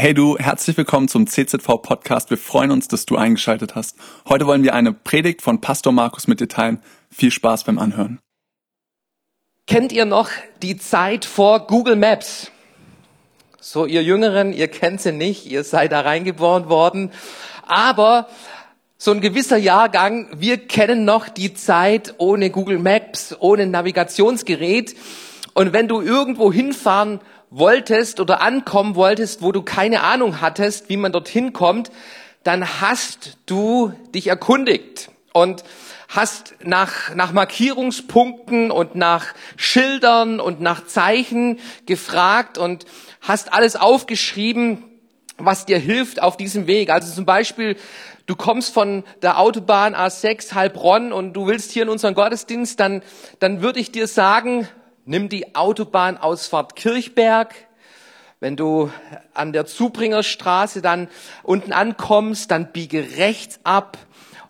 Hey du, herzlich willkommen zum CZV Podcast. Wir freuen uns, dass du eingeschaltet hast. Heute wollen wir eine Predigt von Pastor Markus mit dir teilen. Viel Spaß beim Anhören. Kennt ihr noch die Zeit vor Google Maps? So, ihr Jüngeren, ihr kennt sie nicht, ihr seid da reingeboren worden. Aber so ein gewisser Jahrgang, wir kennen noch die Zeit ohne Google Maps, ohne Navigationsgerät. Und wenn du irgendwo hinfahren wolltest oder ankommen wolltest, wo du keine Ahnung hattest, wie man dorthin kommt, dann hast du dich erkundigt und hast nach, nach Markierungspunkten und nach Schildern und nach Zeichen gefragt und hast alles aufgeschrieben, was dir hilft auf diesem Weg. Also zum Beispiel, du kommst von der Autobahn A6 Heilbronn und du willst hier in unseren Gottesdienst, dann, dann würde ich dir sagen, Nimm die Autobahnausfahrt Kirchberg. Wenn du an der Zubringerstraße dann unten ankommst, dann biege rechts ab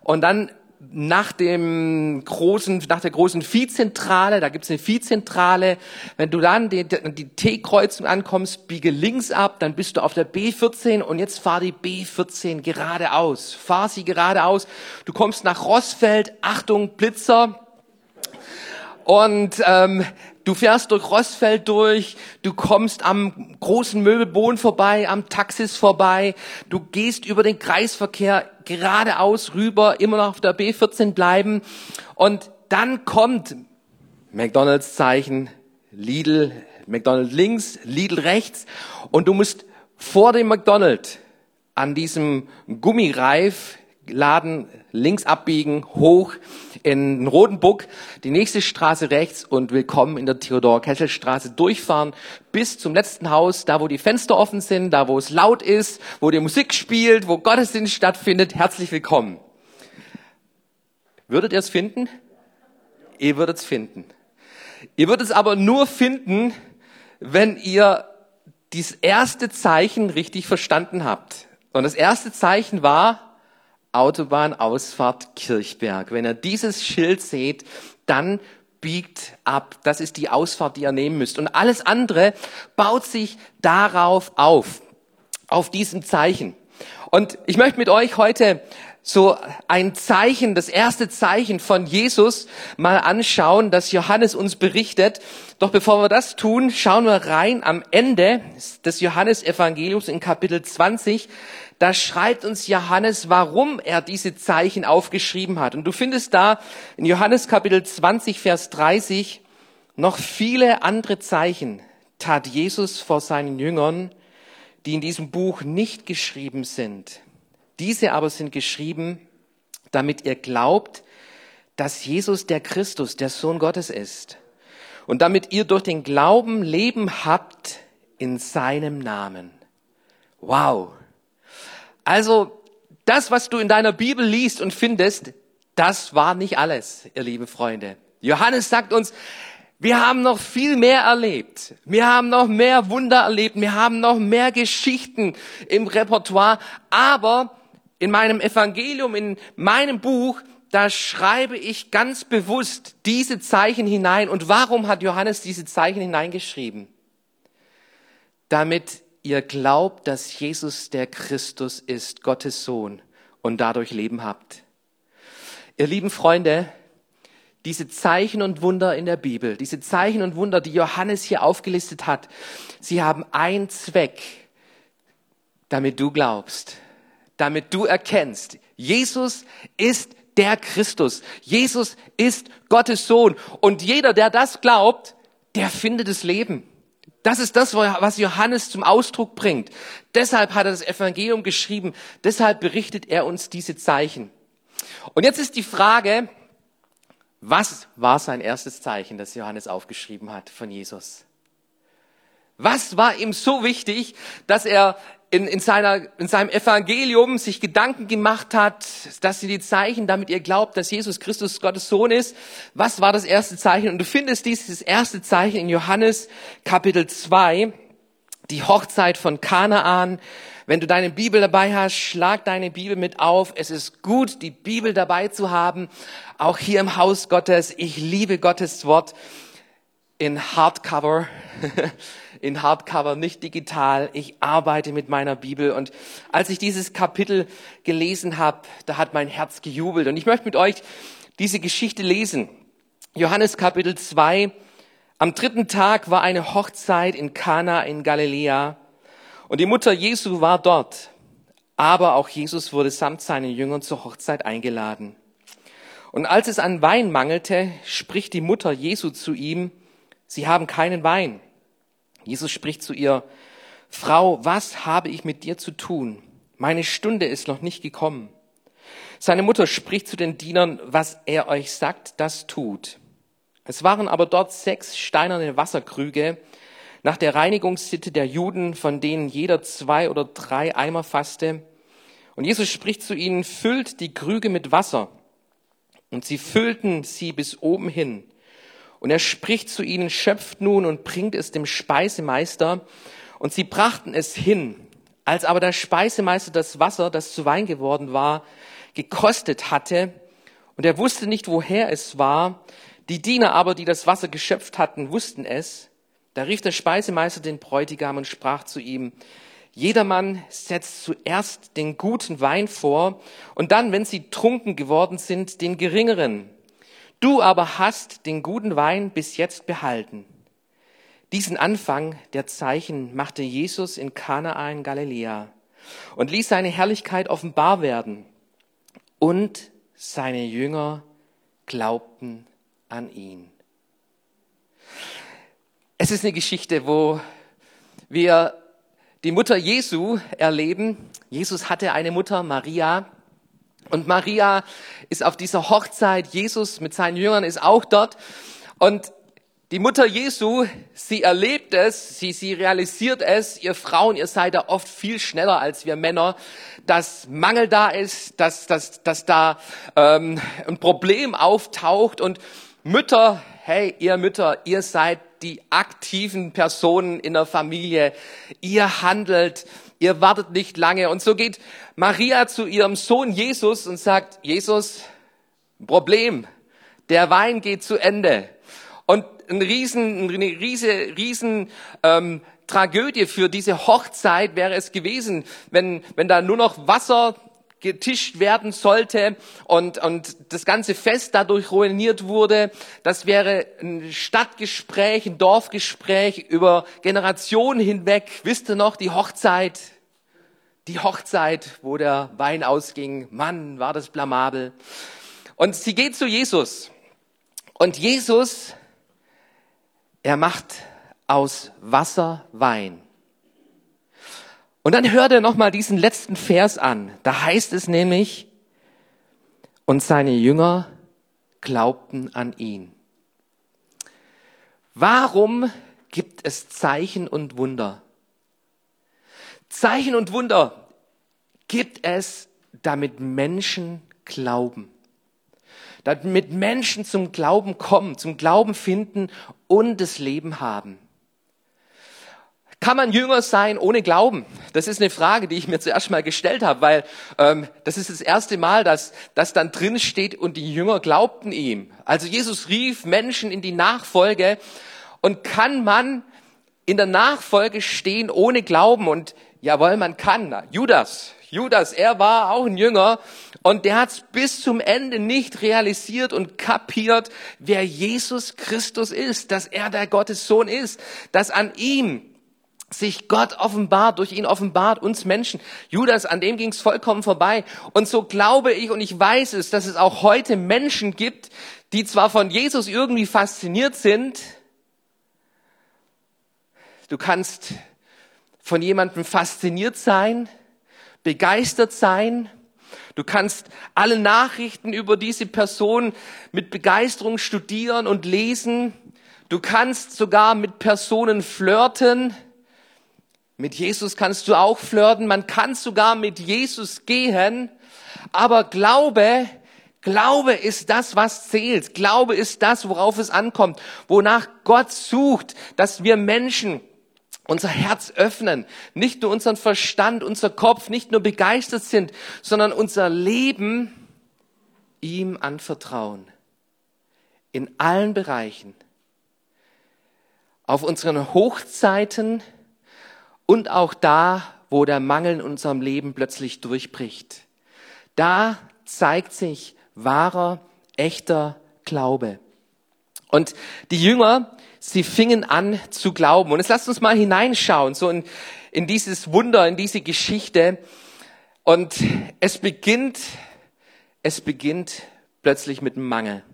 und dann nach dem großen, nach der großen Viehzentrale, da gibt's eine Viehzentrale, wenn du dann die, die T-Kreuzung ankommst, biege links ab, dann bist du auf der B14 und jetzt fahr die B14 geradeaus. Fahr sie geradeaus. Du kommst nach Rossfeld, Achtung, Blitzer. Und ähm, Du fährst durch Rossfeld durch, du kommst am großen Möbelboden vorbei, am Taxis vorbei, du gehst über den Kreisverkehr geradeaus rüber, immer noch auf der B14 bleiben und dann kommt McDonalds Zeichen, Lidl, McDonald's links, Lidl rechts und du musst vor dem McDonald's an diesem Gummireif Laden links abbiegen, hoch in Rodenburg, die nächste Straße rechts und willkommen in der Theodor-Kessel-Straße durchfahren bis zum letzten Haus, da wo die Fenster offen sind, da wo es laut ist, wo die Musik spielt, wo Gottesdienst stattfindet. Herzlich willkommen. Würdet ihr es finden? Ihr würdet es finden. Ihr würdet es aber nur finden, wenn ihr dieses erste Zeichen richtig verstanden habt. Und das erste Zeichen war, Autobahnausfahrt Kirchberg. Wenn ihr dieses Schild seht, dann biegt ab. Das ist die Ausfahrt, die ihr nehmen müsst. Und alles andere baut sich darauf auf, auf diesem Zeichen. Und ich möchte mit euch heute so ein Zeichen, das erste Zeichen von Jesus mal anschauen, das Johannes uns berichtet. Doch bevor wir das tun, schauen wir rein am Ende des Johannesevangeliums in Kapitel 20 da schreibt uns Johannes, warum er diese Zeichen aufgeschrieben hat. Und du findest da in Johannes Kapitel 20, Vers 30 noch viele andere Zeichen tat Jesus vor seinen Jüngern, die in diesem Buch nicht geschrieben sind. Diese aber sind geschrieben, damit ihr glaubt, dass Jesus der Christus, der Sohn Gottes ist. Und damit ihr durch den Glauben Leben habt in seinem Namen. Wow. Also das, was du in deiner Bibel liest und findest, das war nicht alles, ihr liebe Freunde. Johannes sagt uns, wir haben noch viel mehr erlebt. Wir haben noch mehr Wunder erlebt. Wir haben noch mehr Geschichten im Repertoire. Aber in meinem Evangelium, in meinem Buch, da schreibe ich ganz bewusst diese Zeichen hinein. Und warum hat Johannes diese Zeichen hineingeschrieben? Damit ihr glaubt, dass Jesus der Christus ist, Gottes Sohn, und dadurch Leben habt. Ihr lieben Freunde, diese Zeichen und Wunder in der Bibel, diese Zeichen und Wunder, die Johannes hier aufgelistet hat, sie haben einen Zweck, damit du glaubst, damit du erkennst, Jesus ist der Christus. Jesus ist Gottes Sohn. Und jeder, der das glaubt, der findet das Leben. Das ist das, was Johannes zum Ausdruck bringt. Deshalb hat er das Evangelium geschrieben. Deshalb berichtet er uns diese Zeichen. Und jetzt ist die Frage, was war sein erstes Zeichen, das Johannes aufgeschrieben hat von Jesus? Was war ihm so wichtig, dass er in, in, seiner, in seinem Evangelium sich Gedanken gemacht hat, dass sie die Zeichen, damit ihr glaubt, dass Jesus Christus Gottes Sohn ist. Was war das erste Zeichen? Und du findest dieses erste Zeichen in Johannes Kapitel 2, die Hochzeit von Kanaan. Wenn du deine Bibel dabei hast, schlag deine Bibel mit auf. Es ist gut, die Bibel dabei zu haben, auch hier im Haus Gottes. Ich liebe Gottes Wort in Hardcover. in Hardcover, nicht digital. Ich arbeite mit meiner Bibel. Und als ich dieses Kapitel gelesen habe, da hat mein Herz gejubelt. Und ich möchte mit euch diese Geschichte lesen. Johannes Kapitel 2. Am dritten Tag war eine Hochzeit in Kana in Galiläa. Und die Mutter Jesu war dort. Aber auch Jesus wurde samt seinen Jüngern zur Hochzeit eingeladen. Und als es an Wein mangelte, spricht die Mutter Jesu zu ihm, Sie haben keinen Wein. Jesus spricht zu ihr, Frau, was habe ich mit dir zu tun? Meine Stunde ist noch nicht gekommen. Seine Mutter spricht zu den Dienern, was er euch sagt, das tut. Es waren aber dort sechs steinerne Wasserkrüge nach der Reinigungssitte der Juden, von denen jeder zwei oder drei Eimer fasste. Und Jesus spricht zu ihnen, füllt die Krüge mit Wasser. Und sie füllten sie bis oben hin. Und er spricht zu ihnen, schöpft nun und bringt es dem Speisemeister. Und sie brachten es hin. Als aber der Speisemeister das Wasser, das zu Wein geworden war, gekostet hatte, und er wusste nicht, woher es war, die Diener aber, die das Wasser geschöpft hatten, wussten es, da rief der Speisemeister den Bräutigam und sprach zu ihm, Jedermann setzt zuerst den guten Wein vor und dann, wenn sie trunken geworden sind, den geringeren. Du aber hast den guten Wein bis jetzt behalten. Diesen Anfang der Zeichen machte Jesus in Kanaa in Galiläa und ließ seine Herrlichkeit offenbar werden. Und seine Jünger glaubten an ihn. Es ist eine Geschichte, wo wir die Mutter Jesu erleben. Jesus hatte eine Mutter, Maria, und Maria ist auf dieser Hochzeit, Jesus mit seinen Jüngern ist auch dort. Und die Mutter Jesu, sie erlebt es, sie, sie realisiert es, ihr Frauen, ihr seid da oft viel schneller als wir Männer, dass Mangel da ist, dass, dass, dass da ähm, ein Problem auftaucht. Und Mütter, hey, ihr Mütter, ihr seid die aktiven Personen in der Familie, ihr handelt, ihr wartet nicht lange. Und so geht Maria zu ihrem Sohn Jesus und sagt, Jesus, Problem, der Wein geht zu Ende. Und ein riesen, eine riese, riesen ähm, Tragödie für diese Hochzeit wäre es gewesen, wenn, wenn da nur noch Wasser getischt werden sollte und, und das ganze Fest dadurch ruiniert wurde. Das wäre ein Stadtgespräch, ein Dorfgespräch über Generationen hinweg. Wisst ihr noch, die Hochzeit, die Hochzeit, wo der Wein ausging. Mann, war das blamabel. Und sie geht zu Jesus. Und Jesus, er macht aus Wasser Wein. Und dann hört er nochmal diesen letzten Vers an. Da heißt es nämlich, und seine Jünger glaubten an ihn. Warum gibt es Zeichen und Wunder? Zeichen und Wunder gibt es, damit Menschen glauben. Damit Menschen zum Glauben kommen, zum Glauben finden und das Leben haben. Kann man Jünger sein ohne Glauben? Das ist eine Frage, die ich mir zuerst mal gestellt habe, weil ähm, das ist das erste Mal, dass das dann drin steht und die Jünger glaubten ihm. Also Jesus rief Menschen in die Nachfolge und kann man in der Nachfolge stehen ohne Glauben? Und jawohl, man kann. Judas, Judas, er war auch ein Jünger und der hat es bis zum Ende nicht realisiert und kapiert, wer Jesus Christus ist, dass er der Gottes Sohn ist, dass an ihm sich Gott offenbart, durch ihn offenbart uns Menschen. Judas, an dem ging es vollkommen vorbei. Und so glaube ich und ich weiß es, dass es auch heute Menschen gibt, die zwar von Jesus irgendwie fasziniert sind, du kannst von jemandem fasziniert sein, begeistert sein, Du kannst alle Nachrichten über diese Person mit Begeisterung studieren und lesen. Du kannst sogar mit Personen flirten, mit Jesus kannst du auch flirten, man kann sogar mit Jesus gehen, aber Glaube, Glaube ist das, was zählt. Glaube ist das, worauf es ankommt, wonach Gott sucht, dass wir Menschen unser Herz öffnen, nicht nur unseren Verstand, unser Kopf, nicht nur begeistert sind, sondern unser Leben ihm anvertrauen. In allen Bereichen auf unseren Hochzeiten und auch da, wo der Mangel in unserem Leben plötzlich durchbricht. Da zeigt sich wahrer, echter Glaube. Und die Jünger, sie fingen an zu glauben. Und jetzt lasst uns mal hineinschauen, so in, in dieses Wunder, in diese Geschichte. Und es beginnt, es beginnt plötzlich mit Mangel.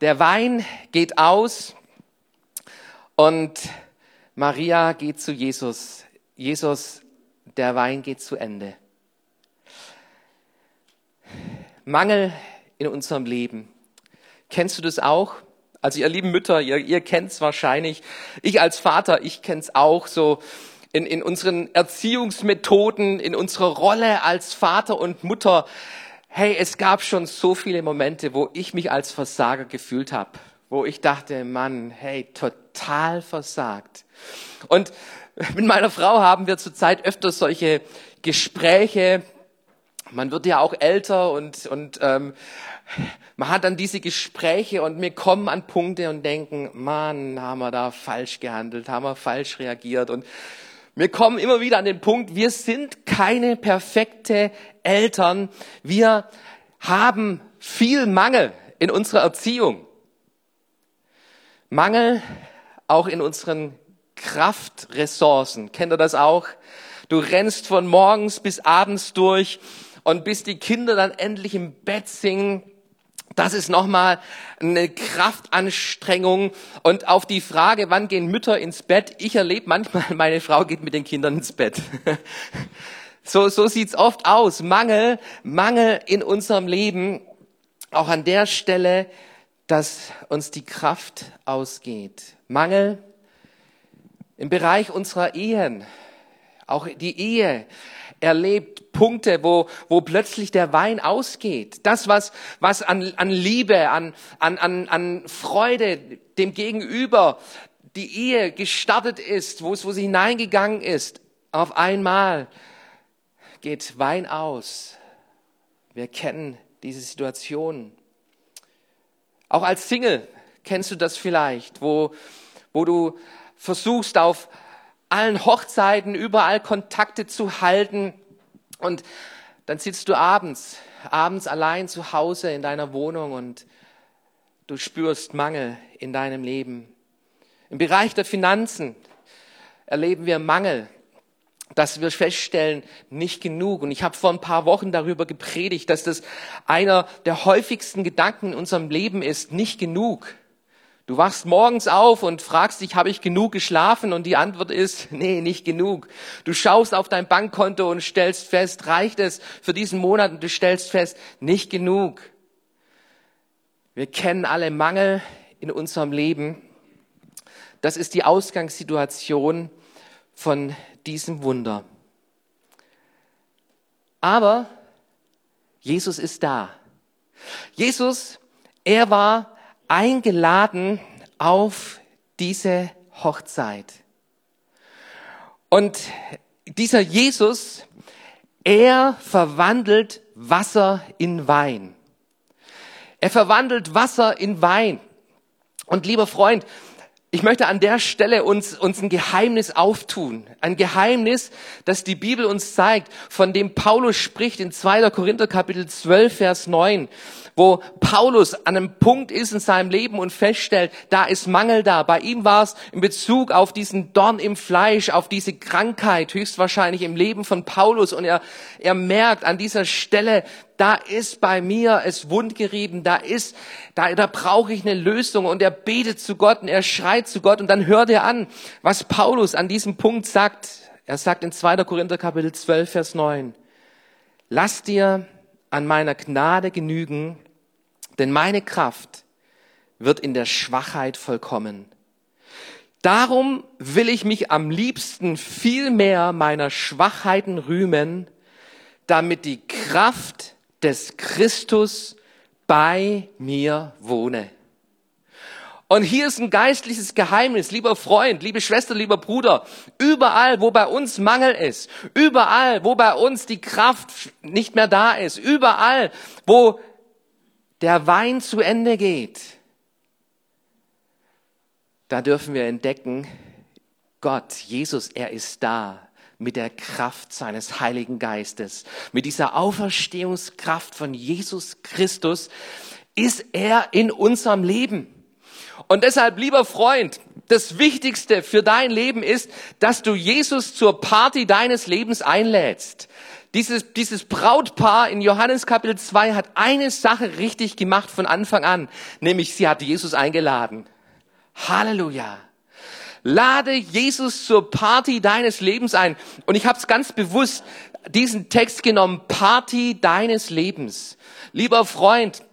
Der Wein geht aus und Maria geht zu Jesus. Jesus, der Wein geht zu Ende. Mangel in unserem Leben. Kennst du das auch? Also ihr lieben Mütter, ihr, ihr kennt es wahrscheinlich. Ich als Vater, ich kenne es auch so in, in unseren Erziehungsmethoden, in unserer Rolle als Vater und Mutter. Hey, es gab schon so viele Momente, wo ich mich als Versager gefühlt habe, wo ich dachte, Mann, hey, total versagt. Und mit meiner Frau haben wir zurzeit öfter solche Gespräche. Man wird ja auch älter und, und ähm, man hat dann diese Gespräche und wir kommen an Punkte und denken, Mann, haben wir da falsch gehandelt, haben wir falsch reagiert und wir kommen immer wieder an den Punkt, wir sind keine perfekte Eltern. Wir haben viel Mangel in unserer Erziehung. Mangel auch in unseren Kraftressourcen. Kennt ihr das auch? Du rennst von morgens bis abends durch und bis die Kinder dann endlich im Bett singen, das ist nochmal eine Kraftanstrengung. Und auf die Frage, wann gehen Mütter ins Bett? Ich erlebe manchmal, meine Frau geht mit den Kindern ins Bett. So, so sieht's oft aus. Mangel, Mangel in unserem Leben. Auch an der Stelle, dass uns die Kraft ausgeht. Mangel im Bereich unserer Ehen. Auch die Ehe erlebt Punkte, wo, wo plötzlich der Wein ausgeht. Das, was, was an, an Liebe, an, an, an, an Freude dem Gegenüber, die Ehe gestartet ist, wo es, wo sie hineingegangen ist, auf einmal geht Wein aus. Wir kennen diese Situation. Auch als Single kennst du das vielleicht, wo, wo du versuchst auf allen Hochzeiten überall Kontakte zu halten und dann sitzt du abends, abends allein zu Hause in deiner Wohnung und du spürst Mangel in deinem Leben. Im Bereich der Finanzen erleben wir Mangel, dass wir feststellen, nicht genug. Und ich habe vor ein paar Wochen darüber gepredigt, dass das einer der häufigsten Gedanken in unserem Leben ist, nicht genug. Du wachst morgens auf und fragst dich, habe ich genug geschlafen? Und die Antwort ist, nee, nicht genug. Du schaust auf dein Bankkonto und stellst fest, reicht es für diesen Monat? Und du stellst fest, nicht genug. Wir kennen alle Mangel in unserem Leben. Das ist die Ausgangssituation von diesem Wunder. Aber Jesus ist da. Jesus, er war eingeladen auf diese Hochzeit. Und dieser Jesus, er verwandelt Wasser in Wein. Er verwandelt Wasser in Wein. Und lieber Freund, ich möchte an der Stelle uns, uns ein Geheimnis auftun. Ein Geheimnis, das die Bibel uns zeigt, von dem Paulus spricht in 2. Korinther Kapitel 12, Vers 9 wo Paulus an einem Punkt ist in seinem Leben und feststellt, da ist Mangel da. Bei ihm war es in Bezug auf diesen Dorn im Fleisch, auf diese Krankheit, höchstwahrscheinlich im Leben von Paulus. Und er, er merkt an dieser Stelle, da ist bei mir es wundgerieben, da ist, da, da brauche ich eine Lösung. Und er betet zu Gott und er schreit zu Gott und dann hört er an, was Paulus an diesem Punkt sagt. Er sagt in 2. Korinther Kapitel 12, Vers 9, lass dir an meiner Gnade genügen, denn meine Kraft wird in der Schwachheit vollkommen. Darum will ich mich am liebsten viel mehr meiner Schwachheiten rühmen, damit die Kraft des Christus bei mir wohne. Und hier ist ein geistliches Geheimnis, lieber Freund, liebe Schwester, lieber Bruder. Überall, wo bei uns Mangel ist, überall, wo bei uns die Kraft nicht mehr da ist, überall, wo der Wein zu Ende geht, da dürfen wir entdecken, Gott, Jesus, er ist da mit der Kraft seines Heiligen Geistes. Mit dieser Auferstehungskraft von Jesus Christus ist er in unserem Leben. Und deshalb, lieber Freund, das Wichtigste für dein Leben ist, dass du Jesus zur Party deines Lebens einlädst. Dieses, dieses Brautpaar in Johannes Kapitel 2 hat eine Sache richtig gemacht von Anfang an, nämlich sie hat Jesus eingeladen. Halleluja. Lade Jesus zur Party deines Lebens ein. Und ich habe es ganz bewusst diesen Text genommen, Party deines Lebens. Lieber Freund,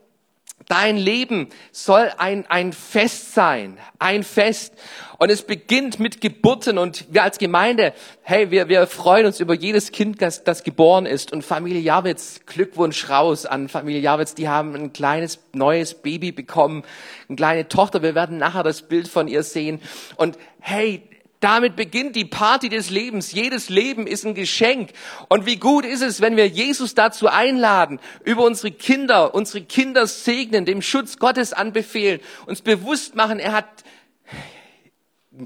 Dein Leben soll ein, ein Fest sein, ein Fest. Und es beginnt mit Geburten und wir als Gemeinde, hey, wir, wir freuen uns über jedes Kind, das, das geboren ist. Und Familie Javitz, Glückwunsch raus an Familie Javitz, die haben ein kleines neues Baby bekommen, eine kleine Tochter. Wir werden nachher das Bild von ihr sehen. Und hey, damit beginnt die Party des Lebens. Jedes Leben ist ein Geschenk. Und wie gut ist es, wenn wir Jesus dazu einladen, über unsere Kinder, unsere Kinder segnen, dem Schutz Gottes anbefehlen, uns bewusst machen, er hat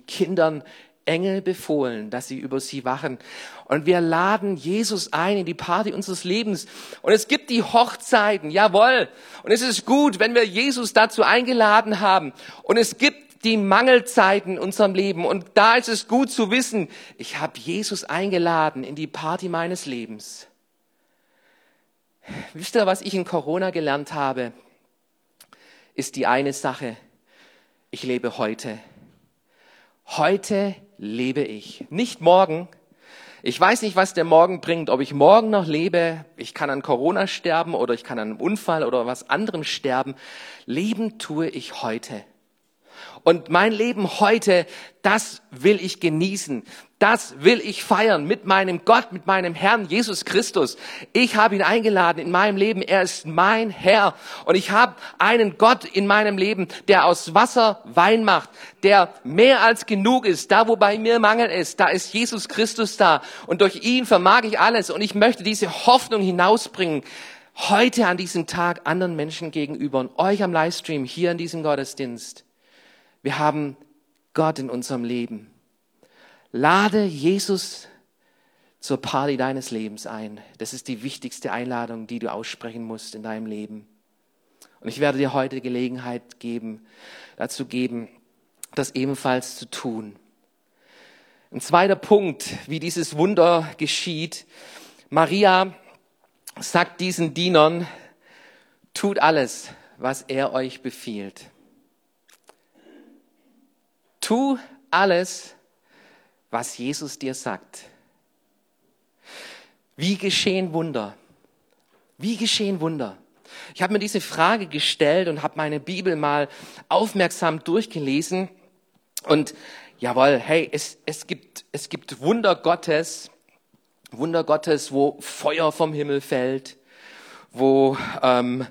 Kindern Engel befohlen, dass sie über sie wachen. Und wir laden Jesus ein in die Party unseres Lebens. Und es gibt die Hochzeiten, jawohl. Und es ist gut, wenn wir Jesus dazu eingeladen haben. Und es gibt die Mangelzeiten in unserem Leben. Und da ist es gut zu wissen, ich habe Jesus eingeladen in die Party meines Lebens. Wisst ihr, was ich in Corona gelernt habe? Ist die eine Sache. Ich lebe heute. Heute lebe ich. Nicht morgen. Ich weiß nicht, was der Morgen bringt, ob ich morgen noch lebe. Ich kann an Corona sterben oder ich kann an einem Unfall oder was anderem sterben. Leben tue ich heute. Und mein Leben heute, das will ich genießen. Das will ich feiern mit meinem Gott, mit meinem Herrn Jesus Christus. Ich habe ihn eingeladen in meinem Leben. Er ist mein Herr. Und ich habe einen Gott in meinem Leben, der aus Wasser Wein macht, der mehr als genug ist. Da, wo bei mir Mangel ist, da ist Jesus Christus da. Und durch ihn vermag ich alles. Und ich möchte diese Hoffnung hinausbringen heute an diesem Tag anderen Menschen gegenüber und euch am Livestream hier in diesem Gottesdienst. Wir haben Gott in unserem Leben. Lade Jesus zur Party deines Lebens ein. Das ist die wichtigste Einladung, die du aussprechen musst in deinem Leben. Und ich werde dir heute Gelegenheit geben, dazu geben, das ebenfalls zu tun. Ein zweiter Punkt, wie dieses Wunder geschieht. Maria sagt diesen Dienern, tut alles, was er euch befiehlt. Tu alles, was Jesus dir sagt. Wie geschehen Wunder? Wie geschehen Wunder? Ich habe mir diese Frage gestellt und habe meine Bibel mal aufmerksam durchgelesen. Und jawohl, hey, es, es, gibt, es gibt Wunder Gottes, Wunder Gottes, wo Feuer vom Himmel fällt, wo ähm,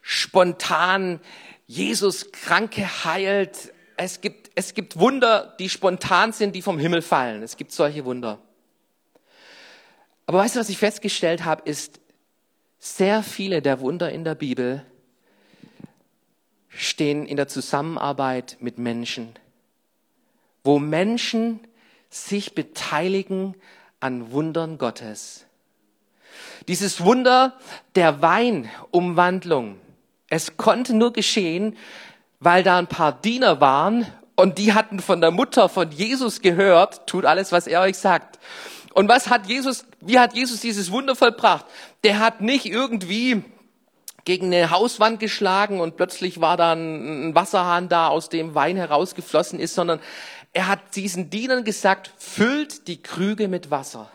spontan Jesus Kranke heilt. Es gibt es gibt Wunder, die spontan sind, die vom Himmel fallen. Es gibt solche Wunder. Aber weißt du, was ich festgestellt habe, ist, sehr viele der Wunder in der Bibel stehen in der Zusammenarbeit mit Menschen, wo Menschen sich beteiligen an Wundern Gottes. Dieses Wunder der Weinumwandlung, es konnte nur geschehen, weil da ein paar Diener waren und die hatten von der Mutter von Jesus gehört, tut alles, was er euch sagt. Und was hat Jesus, wie hat Jesus dieses Wunder vollbracht? Der hat nicht irgendwie gegen eine Hauswand geschlagen und plötzlich war da ein Wasserhahn da, aus dem Wein herausgeflossen ist, sondern er hat diesen Dienern gesagt, füllt die Krüge mit Wasser.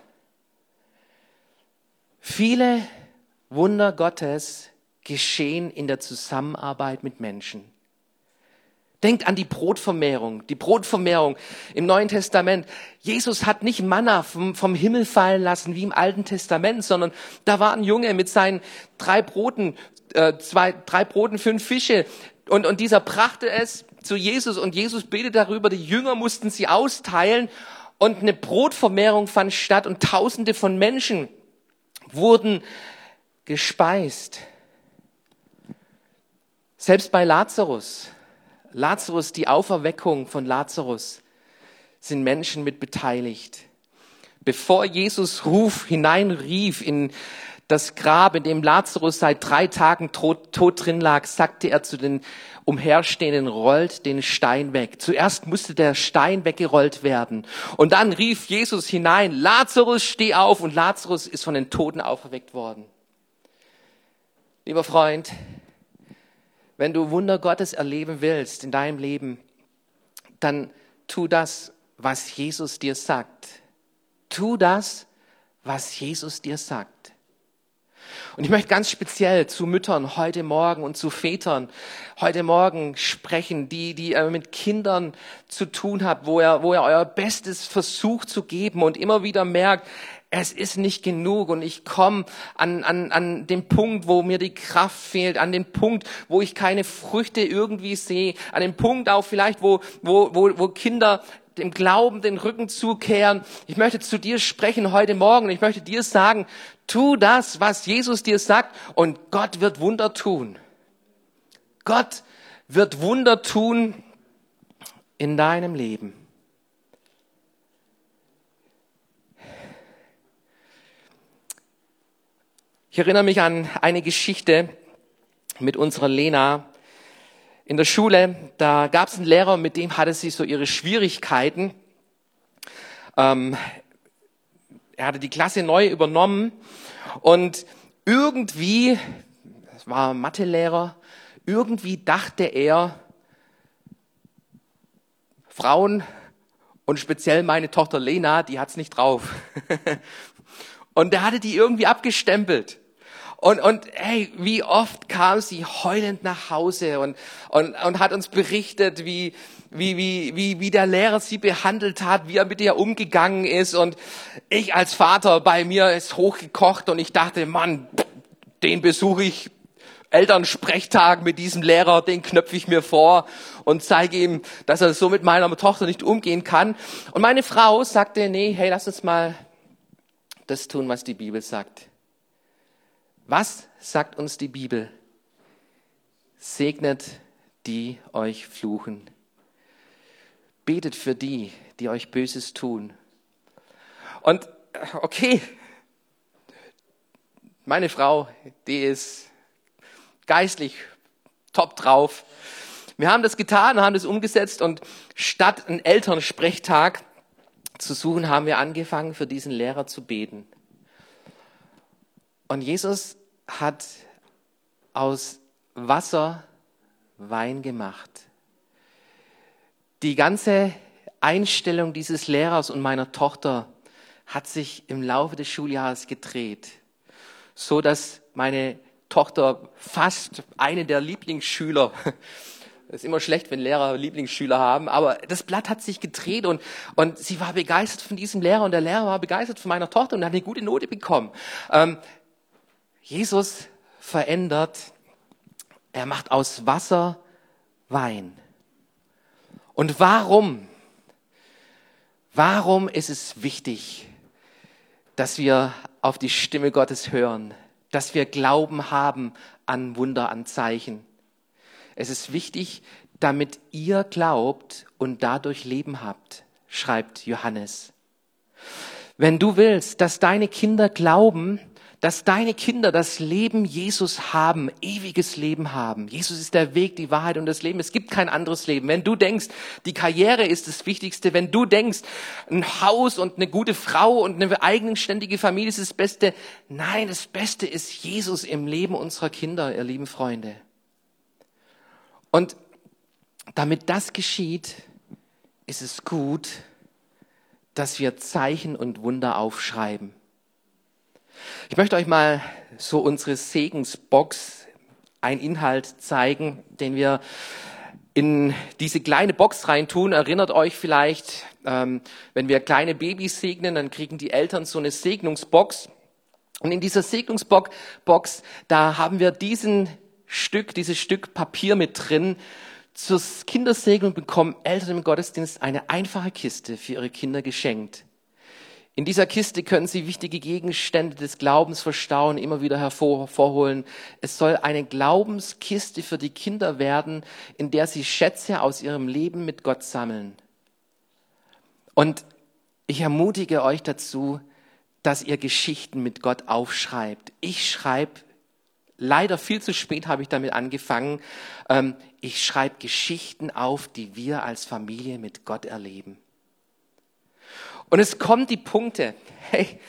Viele Wunder Gottes geschehen in der Zusammenarbeit mit Menschen. Denkt an die Brotvermehrung, die Brotvermehrung im Neuen Testament. Jesus hat nicht Manna vom, vom, Himmel fallen lassen wie im Alten Testament, sondern da war ein Junge mit seinen drei Broten, äh, zwei, drei Broten, fünf Fische und, und dieser brachte es zu Jesus und Jesus betet darüber. Die Jünger mussten sie austeilen und eine Brotvermehrung fand statt und Tausende von Menschen wurden gespeist. Selbst bei Lazarus Lazarus, die Auferweckung von Lazarus, sind Menschen mit beteiligt. Bevor Jesus Ruf hineinrief in das Grab, in dem Lazarus seit drei Tagen tot, tot drin lag, sagte er zu den Umherstehenden, rollt den Stein weg. Zuerst musste der Stein weggerollt werden. Und dann rief Jesus hinein, Lazarus, steh auf. Und Lazarus ist von den Toten auferweckt worden. Lieber Freund, wenn du Wunder Gottes erleben willst in deinem Leben, dann tu das, was Jesus dir sagt. Tu das, was Jesus dir sagt. Und ich möchte ganz speziell zu Müttern heute Morgen und zu Vätern heute Morgen sprechen, die, die ihr mit Kindern zu tun habt, wo ihr, wo ihr euer Bestes versucht zu geben und immer wieder merkt, es ist nicht genug und ich komme an, an, an den Punkt, wo mir die Kraft fehlt, an den Punkt, wo ich keine Früchte irgendwie sehe, an den Punkt auch vielleicht, wo, wo, wo, wo Kinder dem Glauben den Rücken zukehren. Ich möchte zu dir sprechen heute Morgen. Ich möchte dir sagen, tu das, was Jesus dir sagt und Gott wird Wunder tun. Gott wird Wunder tun in deinem Leben. Ich erinnere mich an eine Geschichte mit unserer Lena, in der Schule, da gab es einen Lehrer, mit dem hatte sie so ihre Schwierigkeiten. Ähm, er hatte die Klasse neu übernommen und irgendwie, das war Mathelehrer, irgendwie dachte er, Frauen und speziell meine Tochter Lena, die hat's nicht drauf. und der hatte die irgendwie abgestempelt. Und, und hey, wie oft kam sie heulend nach Hause und, und, und hat uns berichtet, wie, wie, wie, wie, wie der Lehrer sie behandelt hat, wie er mit ihr umgegangen ist. Und ich als Vater bei mir ist hochgekocht und ich dachte, Mann, den besuche ich Elternsprechtag mit diesem Lehrer, den knöpfe ich mir vor und zeige ihm, dass er so mit meiner Tochter nicht umgehen kann. Und meine Frau sagte, nee, hey, lass uns mal das tun, was die Bibel sagt. Was sagt uns die Bibel? Segnet die euch fluchen. Betet für die, die euch Böses tun. Und okay, meine Frau, die ist geistlich top drauf. Wir haben das getan, haben das umgesetzt und statt einen Elternsprechtag zu suchen, haben wir angefangen, für diesen Lehrer zu beten. Und Jesus hat aus Wasser Wein gemacht. Die ganze Einstellung dieses Lehrers und meiner Tochter hat sich im Laufe des Schuljahres gedreht, so dass meine Tochter fast eine der Lieblingsschüler ist immer schlecht, wenn Lehrer Lieblingsschüler haben, aber das Blatt hat sich gedreht und, und sie war begeistert von diesem Lehrer und der Lehrer war begeistert von meiner Tochter und hat eine gute Note bekommen. Ähm, Jesus verändert, er macht aus Wasser Wein. Und warum? Warum ist es wichtig, dass wir auf die Stimme Gottes hören, dass wir Glauben haben an Wunder, an Zeichen? Es ist wichtig, damit ihr glaubt und dadurch Leben habt, schreibt Johannes. Wenn du willst, dass deine Kinder glauben, dass deine Kinder das Leben Jesus haben, ewiges Leben haben. Jesus ist der Weg, die Wahrheit und das Leben. Es gibt kein anderes Leben. Wenn du denkst, die Karriere ist das Wichtigste, wenn du denkst, ein Haus und eine gute Frau und eine eigenständige Familie ist das Beste. Nein, das Beste ist Jesus im Leben unserer Kinder, ihr lieben Freunde. Und damit das geschieht, ist es gut, dass wir Zeichen und Wunder aufschreiben. Ich möchte euch mal so unsere Segensbox, ein Inhalt zeigen, den wir in diese kleine Box reintun. Erinnert euch vielleicht, ähm, wenn wir kleine Babys segnen, dann kriegen die Eltern so eine Segnungsbox. Und in dieser Segnungsbox, da haben wir diesen Stück, dieses Stück Papier mit drin. Zur Kindersegnung bekommen Eltern im Gottesdienst eine einfache Kiste für ihre Kinder geschenkt. In dieser Kiste können Sie wichtige Gegenstände des Glaubens verstauen, immer wieder hervorholen. Es soll eine Glaubenskiste für die Kinder werden, in der Sie Schätze aus ihrem Leben mit Gott sammeln. Und ich ermutige euch dazu, dass ihr Geschichten mit Gott aufschreibt. Ich schreibe, leider viel zu spät habe ich damit angefangen, ähm, ich schreibe Geschichten auf, die wir als Familie mit Gott erleben. Und es kommen die Punkte, hey,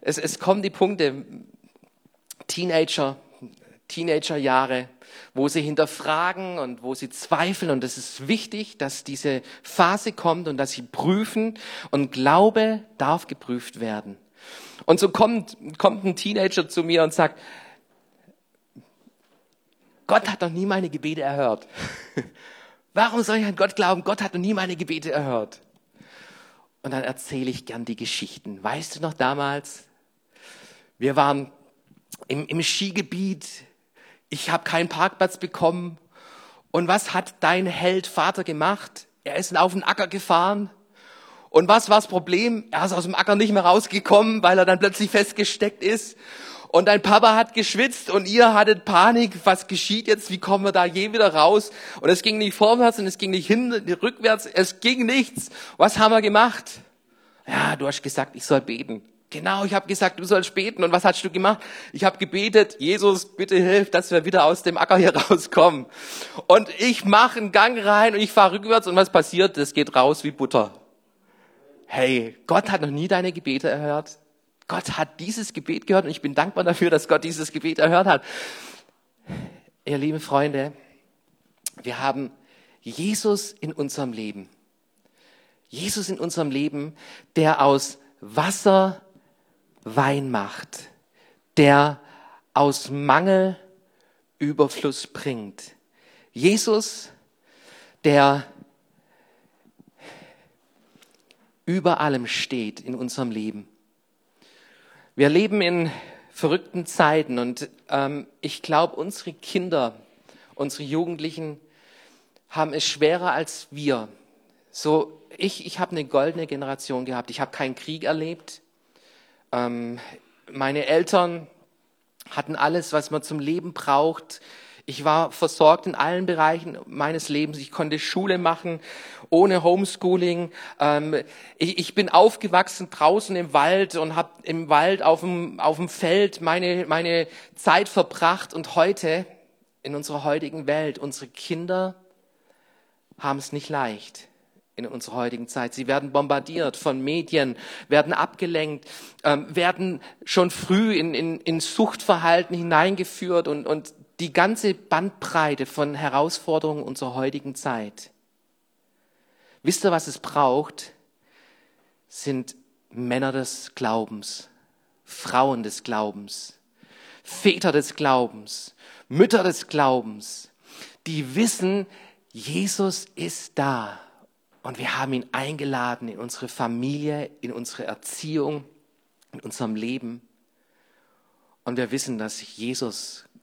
es, es kommen die Punkte, Teenager, Teenagerjahre, wo sie hinterfragen und wo sie zweifeln. Und es ist wichtig, dass diese Phase kommt und dass sie prüfen. Und Glaube darf geprüft werden. Und so kommt, kommt ein Teenager zu mir und sagt, Gott hat noch nie meine Gebete erhört. Warum soll ich an Gott glauben? Gott hat noch nie meine Gebete erhört. Und dann erzähle ich gern die Geschichten. Weißt du noch damals? Wir waren im, im Skigebiet. Ich habe keinen Parkplatz bekommen. Und was hat dein Held Vater gemacht? Er ist auf den Acker gefahren. Und was war das Problem? Er ist aus dem Acker nicht mehr rausgekommen, weil er dann plötzlich festgesteckt ist. Und dein Papa hat geschwitzt und ihr hattet Panik. Was geschieht jetzt? Wie kommen wir da je wieder raus? Und es ging nicht vorwärts und es ging nicht hin, rückwärts. Es ging nichts. Was haben wir gemacht? Ja, du hast gesagt, ich soll beten. Genau, ich habe gesagt, du sollst beten. Und was hast du gemacht? Ich habe gebetet, Jesus, bitte hilf, dass wir wieder aus dem Acker hier rauskommen. Und ich mache einen Gang rein und ich fahre rückwärts und was passiert? Es geht raus wie Butter. Hey, Gott hat noch nie deine Gebete erhört. Gott hat dieses Gebet gehört und ich bin dankbar dafür, dass Gott dieses Gebet erhört hat. Ihr lieben Freunde, wir haben Jesus in unserem Leben. Jesus in unserem Leben, der aus Wasser Wein macht, der aus Mangel Überfluss bringt. Jesus, der über allem steht in unserem Leben. Wir leben in verrückten Zeiten und ähm, ich glaube, unsere Kinder, unsere Jugendlichen haben es schwerer als wir. So, ich, ich habe eine goldene Generation gehabt. Ich habe keinen Krieg erlebt. Ähm, meine Eltern hatten alles, was man zum Leben braucht. Ich war versorgt in allen Bereichen meines Lebens. Ich konnte Schule machen ohne Homeschooling. Ähm, ich, bin aufgewachsen draußen im Wald und habe im Wald auf dem, auf dem Feld meine, meine Zeit verbracht. Und heute, in unserer heutigen Welt, unsere Kinder haben es nicht leicht in unserer heutigen Zeit. Sie werden bombardiert von Medien, werden abgelenkt, ähm, werden schon früh in, in, in Suchtverhalten hineingeführt und, und die ganze Bandbreite von Herausforderungen unserer heutigen Zeit. Wisst ihr, was es braucht? Sind Männer des Glaubens, Frauen des Glaubens, Väter des Glaubens, Mütter des Glaubens, die wissen, Jesus ist da und wir haben ihn eingeladen in unsere Familie, in unsere Erziehung, in unserem Leben. Und wir wissen, dass Jesus